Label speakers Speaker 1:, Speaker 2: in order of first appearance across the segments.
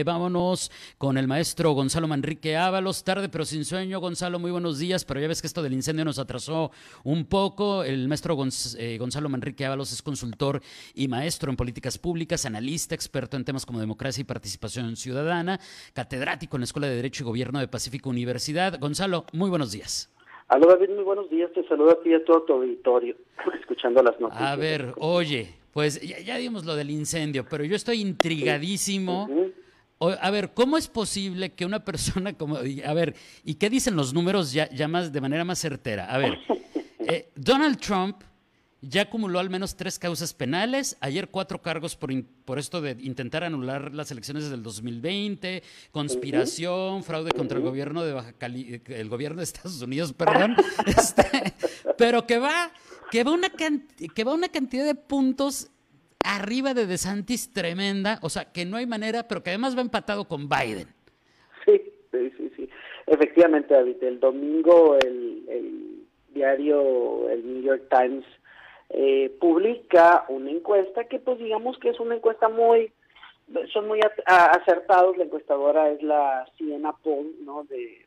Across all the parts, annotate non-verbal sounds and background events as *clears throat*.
Speaker 1: Eh, vámonos con el maestro Gonzalo Manrique Ábalos. Tarde pero sin sueño. Gonzalo, muy buenos días. Pero ya ves que esto del incendio nos atrasó un poco. El maestro eh, Gonzalo Manrique Ábalos es consultor y maestro en políticas públicas, analista, experto en temas como democracia y participación ciudadana, catedrático en la Escuela de Derecho y Gobierno de Pacífico Universidad. Gonzalo, muy buenos días.
Speaker 2: Aló David, muy buenos días. Te saludo a ti y a todo tu auditorio, *clears throat* escuchando las noticias.
Speaker 1: A ver, oye, pues ya, dimos lo del incendio, pero yo estoy intrigadísimo a ver, ¿cómo es posible que una persona como... A ver, ¿y qué dicen los números ya, ya más, de manera más certera? A ver, eh, Donald Trump ya acumuló al menos tres causas penales, ayer cuatro cargos por, por esto de intentar anular las elecciones del 2020, conspiración, fraude contra el gobierno de Baja Cali el gobierno de Estados Unidos, perdón, *laughs* este, pero que va, que va una que va una cantidad de puntos arriba de DeSantis tremenda, o sea, que no hay manera, pero que además va empatado con Biden.
Speaker 2: Sí, sí, sí, sí. Efectivamente, David, el domingo el, diario, el New York Times, eh, publica una encuesta que pues digamos que es una encuesta muy, son muy acertados, la encuestadora es la Siena Poll, ¿no? De,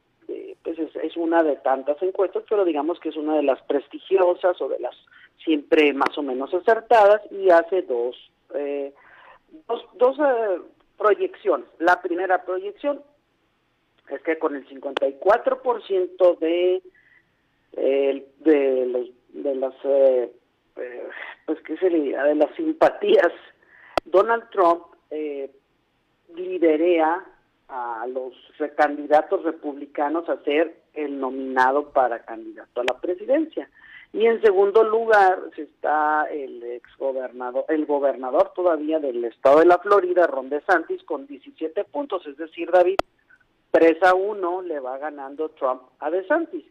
Speaker 2: pues es, es una de tantas encuestas, pero digamos que es una de las prestigiosas o de las siempre más o menos acertadas y hace dos, eh, dos, dos eh, proyecciones. La primera proyección es que con el 54% de, eh, de, los, de las eh, pues qué sería de las simpatías Donald Trump eh, liderea a los candidatos republicanos a ser el nominado para candidato a la presidencia. Y en segundo lugar está el ex gobernador, el gobernador todavía del estado de la Florida, Ron DeSantis, con 17 puntos, es decir, David, 3 a 1 le va ganando Trump a DeSantis,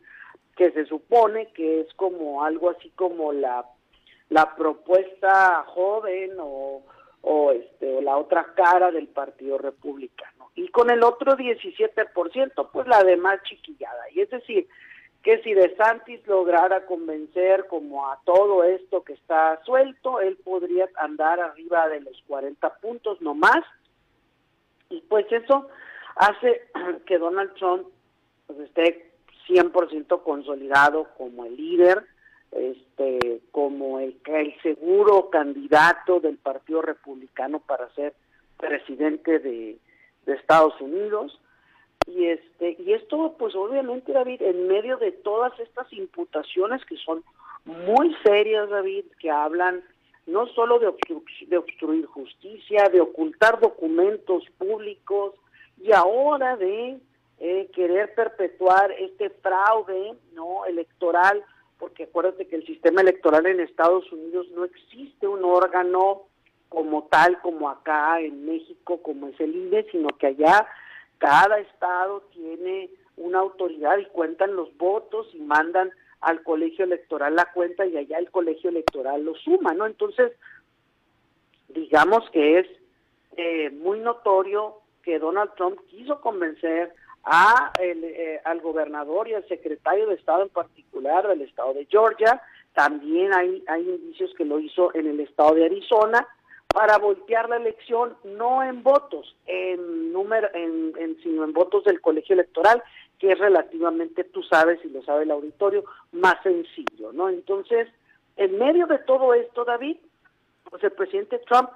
Speaker 2: que se supone que es como algo así como la, la propuesta joven o, o, este, o la otra cara del Partido Republicano. Y con el otro 17%, pues la de más chiquillada. Y es decir, que si De Santis lograra convencer como a todo esto que está suelto, él podría andar arriba de los 40 puntos no más. Y pues eso hace *clears throat* que Donald Trump pues, esté 100% consolidado como el líder, este como el, seguro candidato del Partido Republicano para ser presidente de, de Estados Unidos y este y esto pues obviamente David en medio de todas estas imputaciones que son muy serias David que hablan no solo de, de obstruir justicia de ocultar documentos públicos y ahora de eh, querer perpetuar este fraude no electoral porque acuérdate que el sistema electoral en Estados Unidos no existe un órgano como tal como acá en México como es el INE sino que allá cada estado tiene una autoridad y cuentan los votos y mandan al colegio electoral la cuenta y allá el colegio electoral lo suma, ¿no? Entonces, digamos que es eh, muy notorio que Donald Trump quiso convencer eh, al gobernador y al secretario de Estado en particular del estado de Georgia, también hay, hay indicios que lo hizo en el estado de Arizona, para voltear la elección no en votos, en número, en, sino en votos del colegio electoral, que es relativamente, tú sabes y lo sabe el auditorio, más sencillo, ¿no? Entonces, en medio de todo esto, David, pues el presidente Trump,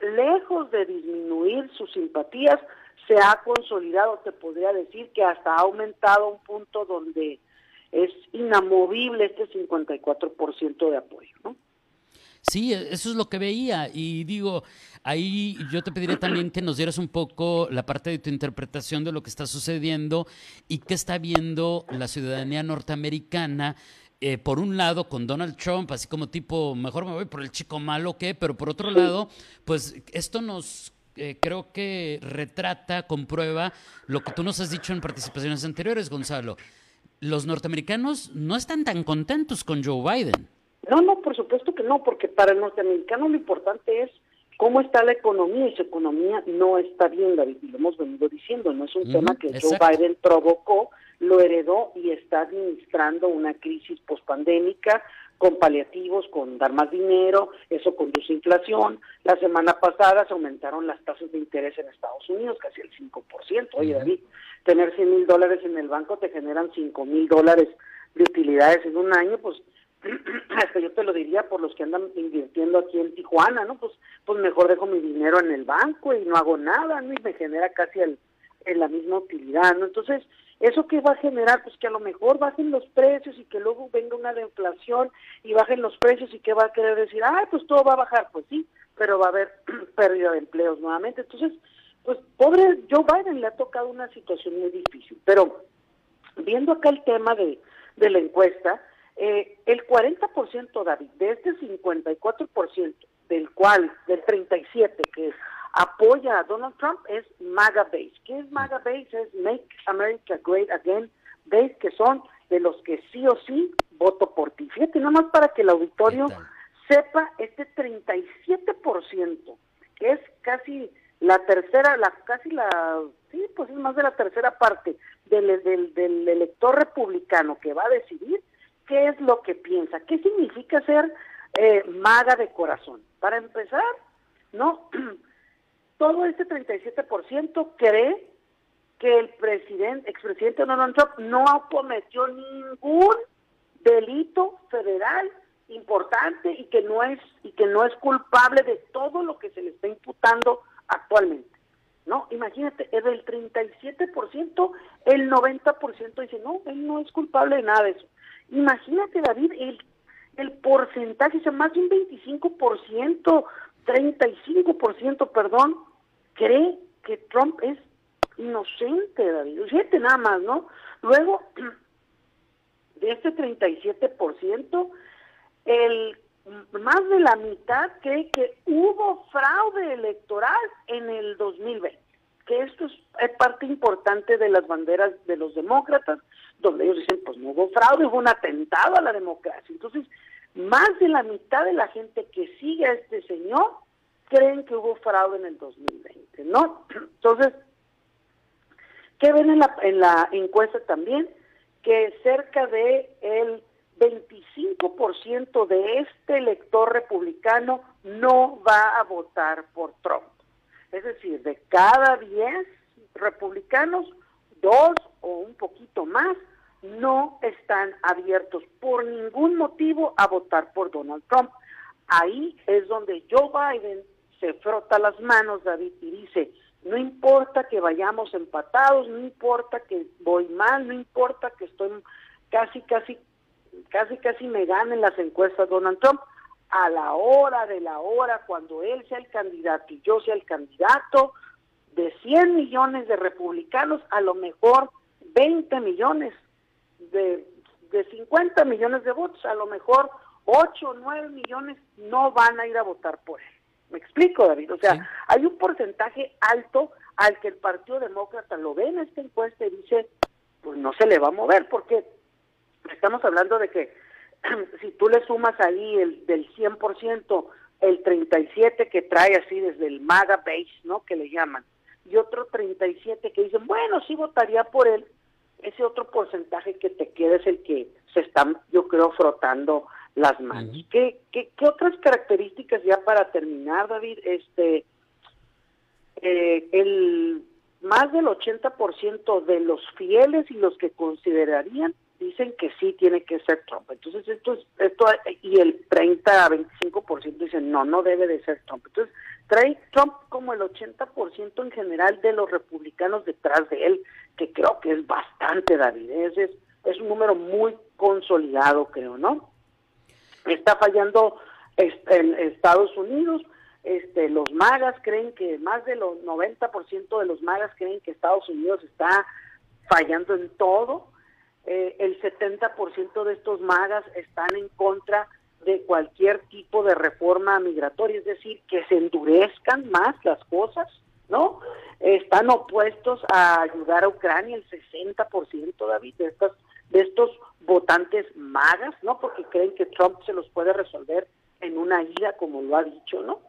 Speaker 2: lejos de disminuir sus simpatías, se ha consolidado, te podría decir que hasta ha aumentado un punto donde es inamovible este 54% de apoyo, ¿no?
Speaker 1: Sí, e, eso es lo que veía. Y digo, ahí yo te pediría también que nos dieras un poco la parte de tu interpretación de lo que está sucediendo y qué está viendo la ciudadanía norteamericana. Eh, por un lado, con Donald Trump, así como tipo, mejor me voy por el chico malo que, pero por otro lado, pues esto nos eh, creo que retrata, comprueba lo que tú nos has dicho en participaciones anteriores, Gonzalo. Los norteamericanos no están tan contentos con Joe Biden.
Speaker 2: No, no, por supuesto que no, porque para el norteamericano lo importante es cómo está la economía y su economía no está bien, David, y lo hemos venido diciendo, no es un tema que Joe Biden provocó, lo heredó y está administrando una crisis pospandémica con paliativos, con dar más dinero, eso conduce a inflación. La semana pasada se aumentaron las tasas de interés en Estados Unidos, casi el 5%. Oye, David, tener 100 mil dólares en el banco te generan 5 mil dólares de utilidades en un año, pues *clears throat* hasta yo te lo diría por los que andan invirtiendo aquí en Tijuana, ¿no? Pues, pues mejor dejo mi dinero en el banco y no hago nada, ¿no? Y me genera casi el, la misma utilidad, ¿no? Entonces, ¿eso qué va a generar? Pues que a lo mejor bajen los precios y que luego venga una deflación y bajen los precios y que va a querer decir, ah, pues todo va a bajar, pues sí, pero va a haber *clears throat* pérdida de empleos nuevamente. Entonces, pues pobre Joe Biden le ha tocado una situación muy difícil, pero viendo acá el tema de, de la encuesta, eh, el 40%, David, de este 54%, del cual, del 37% que apoya a Donald Trump, es MAGA Base. ¿Qué es MAGA Base? Es Make America Great Again Base, que son de los que sí o sí voto por ti. Fíjate, nada más para que el auditorio sepa, este 37%, que es casi la tercera, la casi la, sí, pues es más de la tercera parte del, del, del elector republicano que va a decidir, qué es lo que piensa, qué significa ser eh, maga de corazón. Para empezar, no, *clears throat* todo este 37% cree que el presidente, expresidente Donald Trump no cometió ningún delito federal importante y que no es y que no es culpable de todo lo que se le está imputando actualmente. ¿No? Imagínate, es del 37%, el 90% dice, "No, él no es culpable de nada de eso." Imagínate, David, el, el porcentaje, o sea, más de un 25%, 35%, perdón, cree que Trump es inocente, David. Fíjate nada más, ¿no? Luego, *clears throat* de este 37%, el más de la mitad cree que hubo fraude electoral en el 2020 que esto es, parte importante de las banderas de los demócratas, donde ellos dicen, pues no hubo fraude, hubo un atentado a la democracia. Entonces, más de la mitad de la gente que sigue a este señor creen que hubo fraude en el 2020, ¿no? *clears throat* Entonces, ¿qué ven en la, en la encuesta también? Que cerca de el 25% de este elector republicano no va a votar por Trump. Es decir, de cada 10 republicanos, dos o un poquito más no están abiertos por ningún motivo a votar por Donald Trump. Ahí es donde Joe Biden se frota las manos, David, y dice, no importa que vayamos empatados, no importa que voy mal, no importa que estoy casi, casi, casi, casi me ganen las encuestas Donald Trump, a la hora de la hora, cuando él sea el candidato y yo sea el candidato, de 100 millones de republicanos, a lo mejor 20 millones, de, de 50 millones de votos, a lo mejor 8 o 9 millones no van a ir a votar por él. ¿Me explico, David? O sea, hay un porcentaje alto al que el Partido Demócrata lo ve en esta encuesta y dice, pues no se le va a mover, porque estamos hablando de que *clears throat* si tú le sumas ahí el del 100%, el 37 que trae así desde el MAGA base, ¿no? Que le llaman, y otro 37 que dicen, bueno, sí votaría por él, ese otro porcentaje que te queda es el que se están, yo creo, frotando las manos. ¿Qué, qué, qué otras características ya para terminar, David? Este, eh, el más del 80% de los fieles y los que considerarían dicen que sí tiene que ser Trump. Entonces, esto es, esto y el 30 a 25% dicen no, no debe de ser Trump. Entonces, trae Trump como el 80% en general de los republicanos detrás de él, que creo que es bastante, David. Es, es, un número muy consolidado, creo, ¿no? Está fallando en Estados Unidos. Este, los magas creen que más de los 90% de los magas creen que Estados Unidos está fallando en todo eh, el 70% de estos magas están en contra de cualquier tipo de reforma migratoria, es decir, que se endurezcan más las cosas, ¿no? Están opuestos a ayudar a Ucrania el 60%, David, de estas de estos votantes magas, ¿no? Porque creen que Trump se los puede resolver en una ira, como lo ha dicho, ¿no?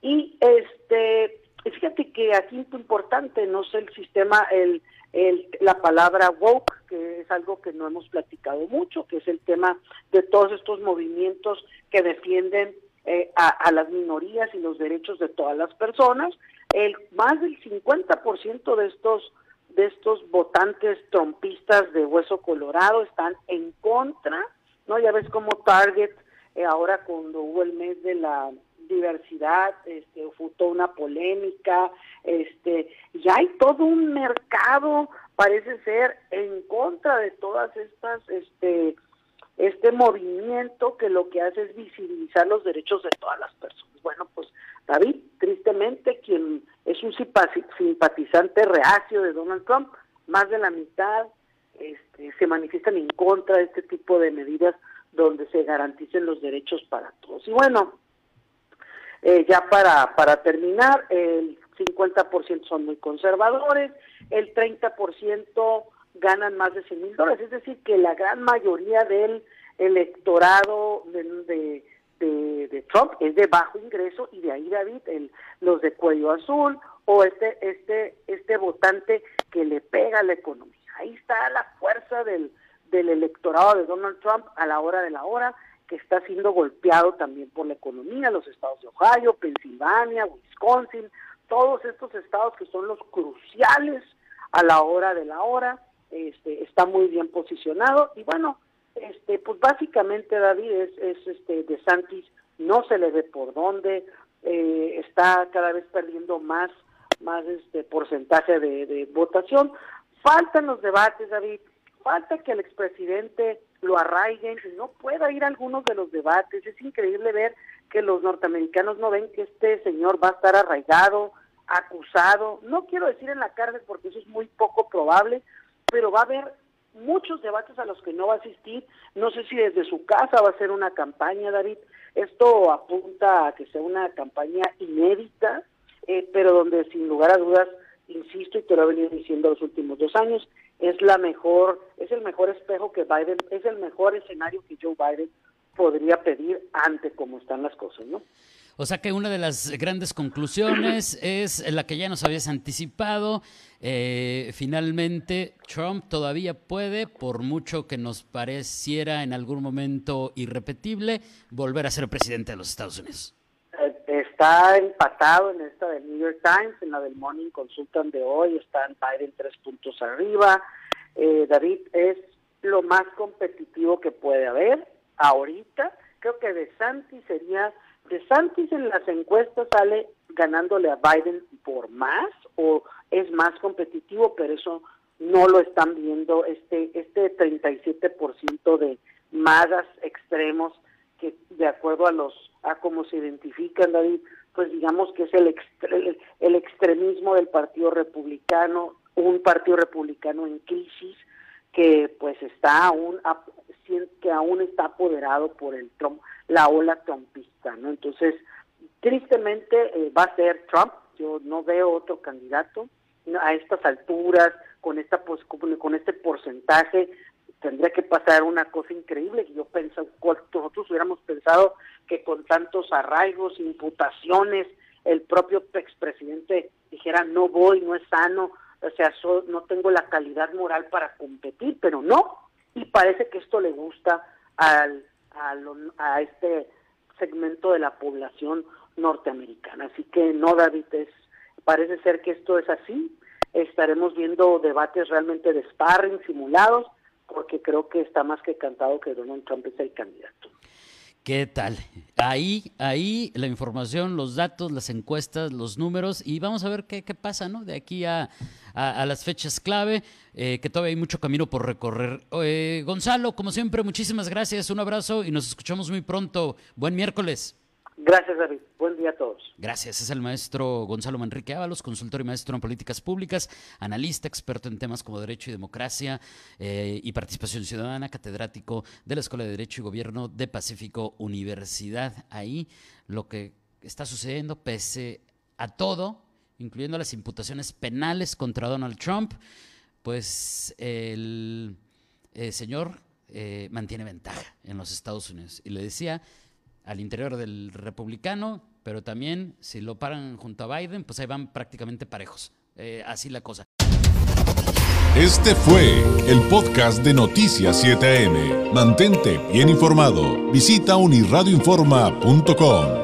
Speaker 2: Y este, fíjate que aquí importante, no sé el sistema, el, el, la palabra woke, que es algo que no hemos platicado mucho, que es el tema de todos estos movimientos que defienden eh, a, las minorías y los derechos de todas las personas. El, más del 50% de estos de estos votantes trompistas de hueso colorado están en contra, ¿no? Ya ves como Target, eh, ahora cuando hubo el mes de la diversidad, este, fue una polémica, este, ya hay todo un mercado, parece ser, en contra de todas estas, este, este movimiento que lo que hace es visibilizar los derechos de todas las personas. Bueno, pues David, tristemente, quien es un simpatizante reacio de Donald Trump, más de la mitad este, se manifiestan en contra de este tipo de medidas donde se garanticen los derechos para todos. Y bueno, eh, ya para, para terminar, el 50% son muy conservadores, el 30% ganan más de 100 mil dólares, es decir, que la gran mayoría del electorado de, de, de, Trump es de bajo ingreso y de ahí David, el, los de cuello azul o este, este, este votante que le pega a la economía. Ahí está la fuerza del, del electorado de Donald Trump a la hora de la hora que está siendo golpeado también por la economía, los estados de Ohio, Pensilvania, Wisconsin, todos estos estados que son los cruciales a la hora de la hora, este, está muy bien posicionado y bueno, este, pues básicamente David es, es este de Santis, no se le ve por dónde, eh, está cada vez perdiendo más, más este porcentaje de, de votación. Faltan los debates, David, falta que el expresidente lo arraiguen y no pueda ir a algunos de los debates. Es increíble ver que los norteamericanos no ven que este señor va a estar arraigado, acusado, no quiero decir en la cárcel porque eso es muy poco probable, pero va a haber muchos debates a los que no va a asistir. No sé si desde su casa va a ser una campaña, David. Esto apunta a que sea una campaña inédita, eh, pero donde sin lugar a dudas, insisto y te lo he venido diciendo los últimos dos años, es la mejor, es el mejor espejo que Biden, es el mejor escenario que Joe Biden podría pedir ante cómo están las cosas, ¿no?
Speaker 1: O sea que una de las grandes conclusiones *clears throat* es la que ya nos habías anticipado. Eh, finalmente, Trump todavía puede, por mucho que nos pareciera en algún momento irrepetible, volver a ser presidente de los Estados Unidos.
Speaker 2: Eh, está empatado en esta del New York Times, en la del Morning Consultant de hoy, está en Biden tres puntos arriba. Eh, David es lo más competitivo que puede haber ahorita. Creo que de Santi sería de Santis en las encuestas sale ganándole a Biden por más o es más competitivo, pero eso no lo están viendo este este 37% de magas extremos que de acuerdo a los a cómo se identifican David, pues digamos que es el el extremismo del Partido Republicano, un Partido Republicano en crisis que pues está aún que aún está apoderado por el Trump, la ola trumpista, ¿no? Entonces, tristemente eh, va a ser Trump, yo no veo otro candidato a estas alturas, con esta con este porcentaje, tendría que pasar una cosa increíble que yo pensé, nosotros hubiéramos pensado que con tantos arraigos, imputaciones, el propio expresidente dijera no voy, no es sano, o sea, no tengo la calidad moral para competir, pero no, y parece que esto le gusta al, a este segmento de la población norteamericana. Así que no, David, es, parece ser que esto es así. Estaremos viendo debates realmente de sparring simulados, porque creo que está más que cantado que Donald Trump es el candidato.
Speaker 1: ¿Qué tal? Ahí, ahí la información, los datos, las encuestas, los números y vamos a ver qué, qué pasa, ¿no? De aquí a, a, las fechas clave, eh, que todavía hay mucho camino por recorrer. Eh, Gonzalo, como siempre, muchísimas gracias, un abrazo y nos escuchamos muy pronto. Buen miércoles.
Speaker 2: Gracias, David. Buen día a todos.
Speaker 1: Gracias. Es el maestro Gonzalo Manrique Ábalos, consultor y maestro en políticas públicas, analista, experto en temas como derecho y democracia eh, y participación ciudadana, catedrático de la Escuela de Derecho y Gobierno de Pacífico Universidad. Ahí lo que está sucediendo, pese a todo, incluyendo las imputaciones penales contra Donald Trump, pues el, eh, señor eh, mantiene ventaja en los Estados Unidos. Y le decía al interior del republicano, pero también si lo paran junto a Biden, pues ahí van prácticamente parejos. Eh, así la cosa.
Speaker 3: Este fue el podcast de Noticias 7am. Mantente bien informado. Visita unirradioinforma.com.